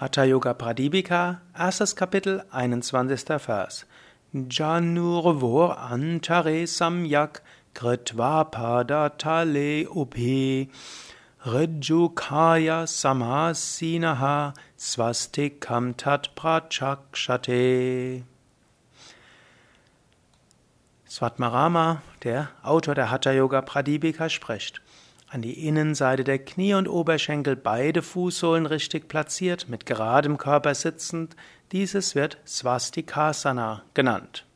Hatha Yoga Pradipika, erstes Kapitel, 21. Vers. Janurvor antare samyak kritva padatale upi rijukaya samasinaha swastikam tat prachakshate. Swatmarama, der Autor der Hatha Yoga Pradipika, spricht. An die Innenseite der Knie und Oberschenkel beide Fußsohlen richtig platziert, mit geradem Körper sitzend. Dieses wird Swastikasana genannt.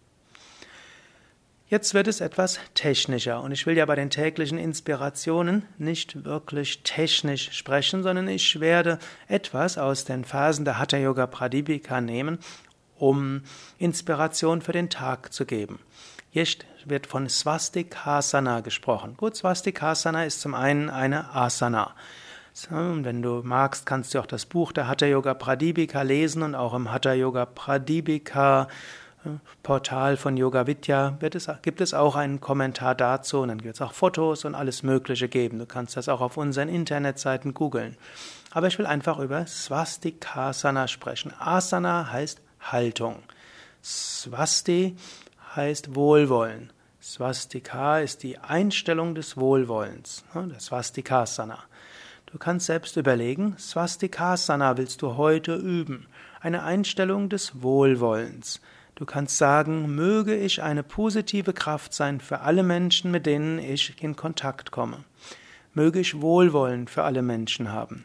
Jetzt wird es etwas technischer und ich will ja bei den täglichen Inspirationen nicht wirklich technisch sprechen, sondern ich werde etwas aus den Phasen der Hatha Yoga Pradipika nehmen, um Inspiration für den Tag zu geben. Hier wird von Swastikasana gesprochen. Gut, Swastikasana ist zum einen eine Asana. Und wenn du magst, kannst du auch das Buch der Hatha Yoga Pradipika lesen und auch im Hatha Yoga Pradipika äh, Portal von Yoga Vidya es, gibt es auch einen Kommentar dazu und dann wird es auch Fotos und alles Mögliche geben. Du kannst das auch auf unseren Internetseiten googeln. Aber ich will einfach über Swastikasana sprechen. Asana heißt Haltung. Swasti heißt Wohlwollen. Swastika ist die Einstellung des Wohlwollens, ne, das Swastikasana. Du kannst selbst überlegen, Swastikasana willst du heute üben, eine Einstellung des Wohlwollens. Du kannst sagen, möge ich eine positive Kraft sein für alle Menschen, mit denen ich in Kontakt komme. Möge ich Wohlwollen für alle Menschen haben.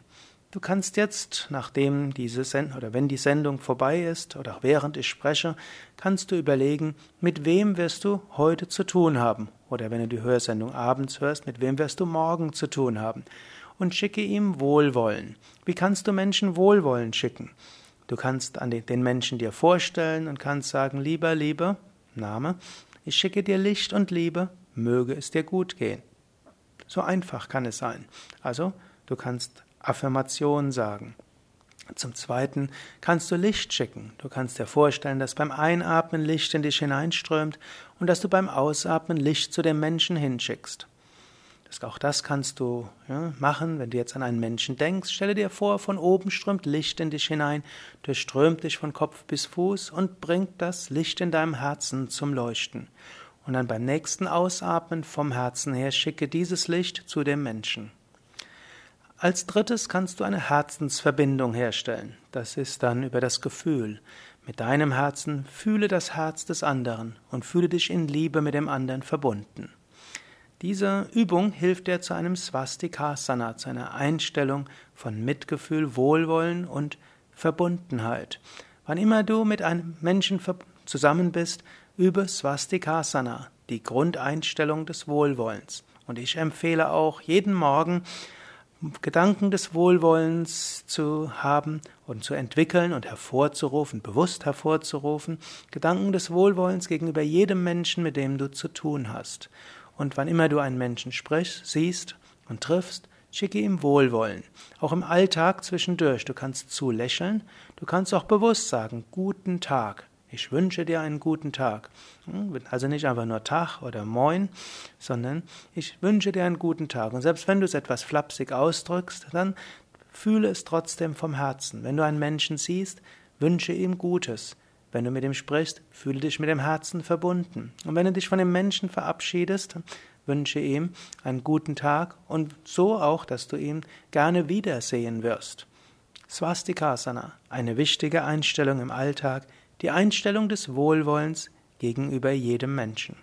Du kannst jetzt, nachdem diese Sendung oder wenn die Sendung vorbei ist oder während ich spreche, kannst du überlegen, mit wem wirst du heute zu tun haben oder wenn du die Hörsendung abends hörst, mit wem wirst du morgen zu tun haben und schicke ihm Wohlwollen. Wie kannst du Menschen Wohlwollen schicken? Du kannst an den Menschen dir vorstellen und kannst sagen, lieber, liebe, Name, ich schicke dir Licht und Liebe, möge es dir gut gehen. So einfach kann es sein. Also, du kannst Affirmation sagen. Zum Zweiten kannst du Licht schicken. Du kannst dir vorstellen, dass beim Einatmen Licht in dich hineinströmt und dass du beim Ausatmen Licht zu dem Menschen hinschickst. Auch das kannst du ja, machen, wenn du jetzt an einen Menschen denkst. Stelle dir vor, von oben strömt Licht in dich hinein, durchströmt dich von Kopf bis Fuß und bringt das Licht in deinem Herzen zum Leuchten. Und dann beim nächsten Ausatmen vom Herzen her schicke dieses Licht zu dem Menschen. Als drittes kannst du eine Herzensverbindung herstellen. Das ist dann über das Gefühl. Mit deinem Herzen fühle das Herz des anderen und fühle dich in Liebe mit dem anderen verbunden. Diese Übung hilft dir zu einem Swastikasana, zu einer Einstellung von Mitgefühl, Wohlwollen und Verbundenheit. Wann immer du mit einem Menschen zusammen bist, übe Swastikasana, die Grundeinstellung des Wohlwollens. Und ich empfehle auch jeden Morgen Gedanken des Wohlwollens zu haben und zu entwickeln und hervorzurufen, bewusst hervorzurufen, Gedanken des Wohlwollens gegenüber jedem Menschen, mit dem du zu tun hast. Und wann immer du einen Menschen sprichst, siehst und triffst, schicke ihm Wohlwollen. Auch im Alltag zwischendurch. Du kannst zulächeln, du kannst auch bewusst sagen, guten Tag. Ich wünsche dir einen guten Tag. Hm, also nicht einfach nur Tag oder Moin, sondern ich wünsche dir einen guten Tag. Und selbst wenn du es etwas flapsig ausdrückst, dann fühle es trotzdem vom Herzen. Wenn du einen Menschen siehst, wünsche ihm Gutes. Wenn du mit ihm sprichst, fühle dich mit dem Herzen verbunden. Und wenn du dich von dem Menschen verabschiedest, wünsche ihm einen guten Tag und so auch, dass du ihn gerne wiedersehen wirst. Swastikasana, eine wichtige Einstellung im Alltag, die Einstellung des Wohlwollens gegenüber jedem Menschen.